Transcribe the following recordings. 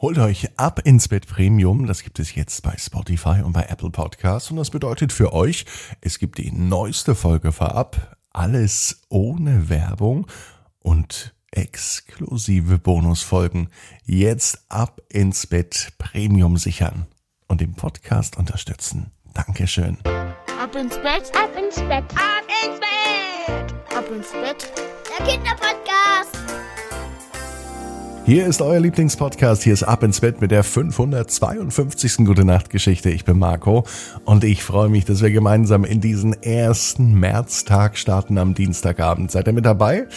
Holt euch ab ins Bett Premium. Das gibt es jetzt bei Spotify und bei Apple Podcasts. Und das bedeutet für euch, es gibt die neueste Folge vorab. Alles ohne Werbung und exklusive Bonusfolgen. Jetzt ab ins Bett Premium sichern und den Podcast unterstützen. Dankeschön. Ab ins Bett, Ab ins Bett, ab ins Bett, ab ins Bett. der Kinderpodcast. Hier ist euer Lieblingspodcast. Hier ist Ab ins Bett mit der 552. Gute Nacht Geschichte. Ich bin Marco und ich freue mich, dass wir gemeinsam in diesen ersten Märztag starten am Dienstagabend. Seid ihr mit dabei?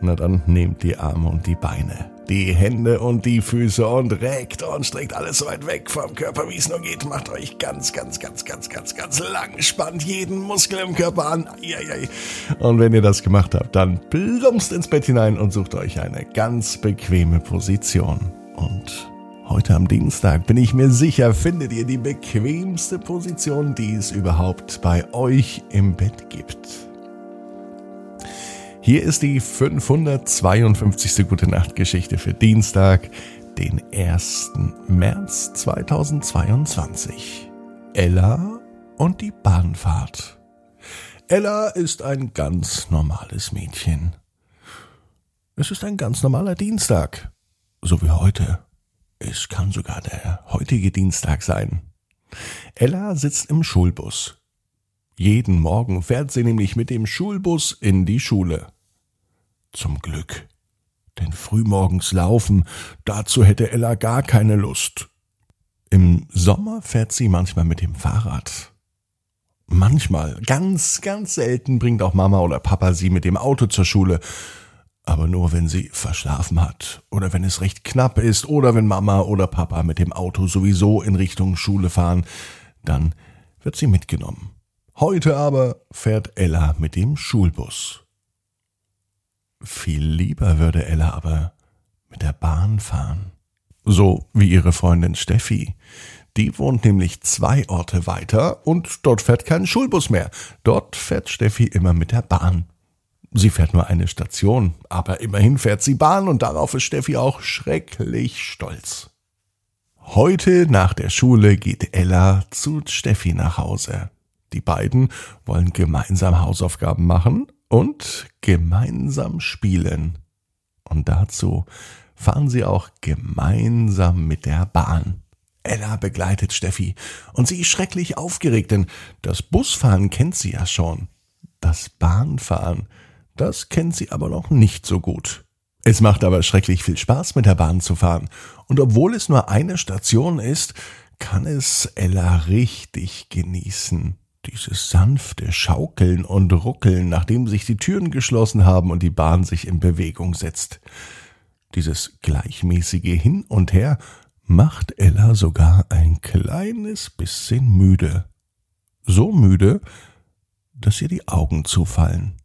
Na dann nehmt die Arme und die Beine, die Hände und die Füße und reckt und streckt alles so weit weg vom Körper, wie es nur geht. Macht euch ganz, ganz, ganz, ganz, ganz, ganz lang. Spannt jeden Muskel im Körper an. Und wenn ihr das gemacht habt, dann plumpst ins Bett hinein und sucht euch eine ganz bequeme Position. Und heute am Dienstag bin ich mir sicher, findet ihr die bequemste Position, die es überhaupt bei euch im Bett gibt. Hier ist die 552. Gute Nacht Geschichte für Dienstag, den 1. März 2022. Ella und die Bahnfahrt. Ella ist ein ganz normales Mädchen. Es ist ein ganz normaler Dienstag, so wie heute. Es kann sogar der heutige Dienstag sein. Ella sitzt im Schulbus. Jeden Morgen fährt sie nämlich mit dem Schulbus in die Schule. Zum Glück. Denn frühmorgens laufen, dazu hätte Ella gar keine Lust. Im Sommer fährt sie manchmal mit dem Fahrrad. Manchmal, ganz, ganz selten bringt auch Mama oder Papa sie mit dem Auto zur Schule. Aber nur wenn sie verschlafen hat oder wenn es recht knapp ist oder wenn Mama oder Papa mit dem Auto sowieso in Richtung Schule fahren, dann wird sie mitgenommen. Heute aber fährt Ella mit dem Schulbus. Viel lieber würde Ella aber mit der Bahn fahren. So wie ihre Freundin Steffi. Die wohnt nämlich zwei Orte weiter und dort fährt kein Schulbus mehr. Dort fährt Steffi immer mit der Bahn. Sie fährt nur eine Station, aber immerhin fährt sie Bahn und darauf ist Steffi auch schrecklich stolz. Heute nach der Schule geht Ella zu Steffi nach Hause. Die beiden wollen gemeinsam Hausaufgaben machen und gemeinsam spielen. Und dazu fahren sie auch gemeinsam mit der Bahn. Ella begleitet Steffi und sie ist schrecklich aufgeregt, denn das Busfahren kennt sie ja schon. Das Bahnfahren, das kennt sie aber noch nicht so gut. Es macht aber schrecklich viel Spaß, mit der Bahn zu fahren. Und obwohl es nur eine Station ist, kann es Ella richtig genießen. Dieses sanfte Schaukeln und Ruckeln, nachdem sich die Türen geschlossen haben und die Bahn sich in Bewegung setzt. Dieses gleichmäßige Hin und Her macht Ella sogar ein kleines bisschen müde. So müde, dass ihr die Augen zufallen.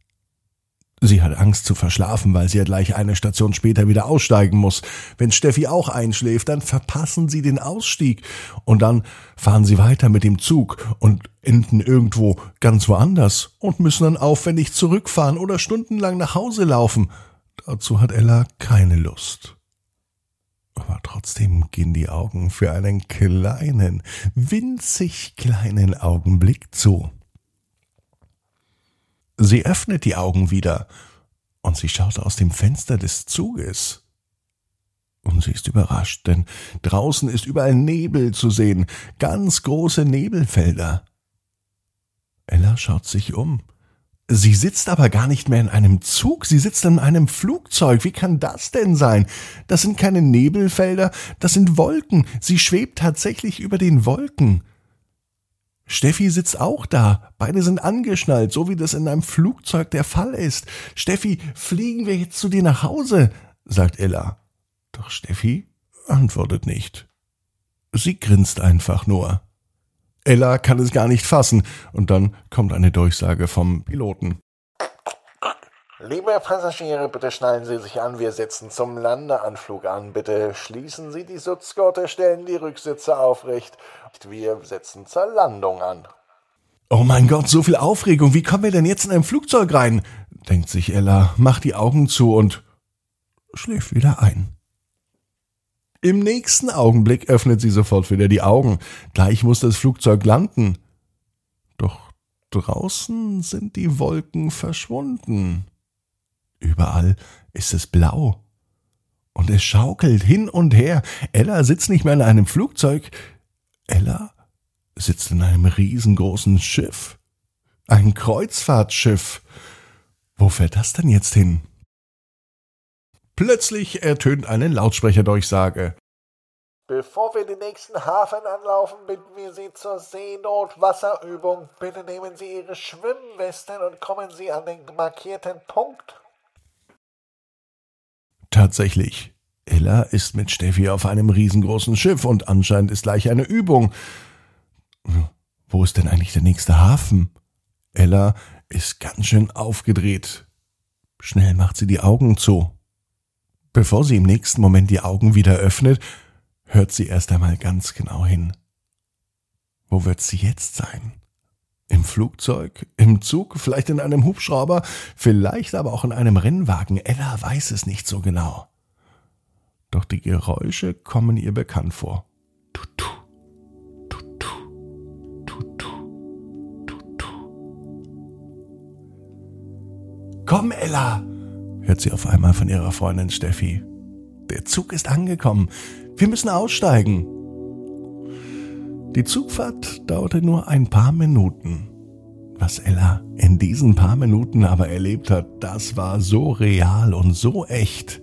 Sie hat Angst zu verschlafen, weil sie ja gleich eine Station später wieder aussteigen muss. Wenn Steffi auch einschläft, dann verpassen sie den Ausstieg und dann fahren sie weiter mit dem Zug und enden irgendwo ganz woanders und müssen dann aufwendig zurückfahren oder stundenlang nach Hause laufen. Dazu hat Ella keine Lust. Aber trotzdem gehen die Augen für einen kleinen, winzig kleinen Augenblick zu. Sie öffnet die Augen wieder und sie schaut aus dem Fenster des Zuges. Und sie ist überrascht, denn draußen ist überall Nebel zu sehen, ganz große Nebelfelder. Ella schaut sich um. Sie sitzt aber gar nicht mehr in einem Zug, sie sitzt in einem Flugzeug. Wie kann das denn sein? Das sind keine Nebelfelder, das sind Wolken. Sie schwebt tatsächlich über den Wolken. Steffi sitzt auch da. Beide sind angeschnallt, so wie das in einem Flugzeug der Fall ist. Steffi, fliegen wir jetzt zu dir nach Hause? sagt Ella. Doch Steffi antwortet nicht. Sie grinst einfach nur. Ella kann es gar nicht fassen, und dann kommt eine Durchsage vom Piloten. Liebe Passagiere, bitte schnallen Sie sich an. Wir setzen zum Landeanflug an. Bitte schließen Sie die Sitzgurte, stellen die Rücksitze aufrecht. Wir setzen zur Landung an. Oh mein Gott, so viel Aufregung. Wie kommen wir denn jetzt in ein Flugzeug rein? denkt sich Ella, macht die Augen zu und schläft wieder ein. Im nächsten Augenblick öffnet sie sofort wieder die Augen. Gleich muss das Flugzeug landen. Doch draußen sind die Wolken verschwunden. Überall ist es blau. Und es schaukelt hin und her. Ella sitzt nicht mehr in einem Flugzeug. Ella sitzt in einem riesengroßen Schiff. Ein Kreuzfahrtschiff. Wo fährt das denn jetzt hin? Plötzlich ertönt eine Lautsprecherdurchsage. Bevor wir den nächsten Hafen anlaufen, bitten wir Sie zur Seenotwasserübung. Bitte nehmen Sie Ihre Schwimmwesten und kommen Sie an den markierten Punkt. Tatsächlich. Ella ist mit Steffi auf einem riesengroßen Schiff und anscheinend ist gleich eine Übung. Wo ist denn eigentlich der nächste Hafen? Ella ist ganz schön aufgedreht. Schnell macht sie die Augen zu. Bevor sie im nächsten Moment die Augen wieder öffnet, hört sie erst einmal ganz genau hin. Wo wird sie jetzt sein? Im Flugzeug, im Zug, vielleicht in einem Hubschrauber, vielleicht aber auch in einem Rennwagen. Ella weiß es nicht so genau. Doch die Geräusche kommen ihr bekannt vor. Tutu, tutu, tutu. Komm, Ella, hört sie auf einmal von ihrer Freundin Steffi. Der Zug ist angekommen. Wir müssen aussteigen. Die Zugfahrt dauerte nur ein paar Minuten. Was Ella in diesen paar Minuten aber erlebt hat, das war so real und so echt,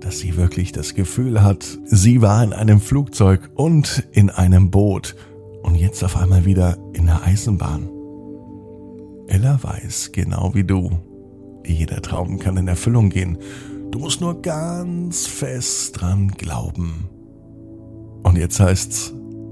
dass sie wirklich das Gefühl hat, sie war in einem Flugzeug und in einem Boot und jetzt auf einmal wieder in der Eisenbahn. Ella weiß, genau wie du, jeder Traum kann in Erfüllung gehen. Du musst nur ganz fest dran glauben. Und jetzt heißt's,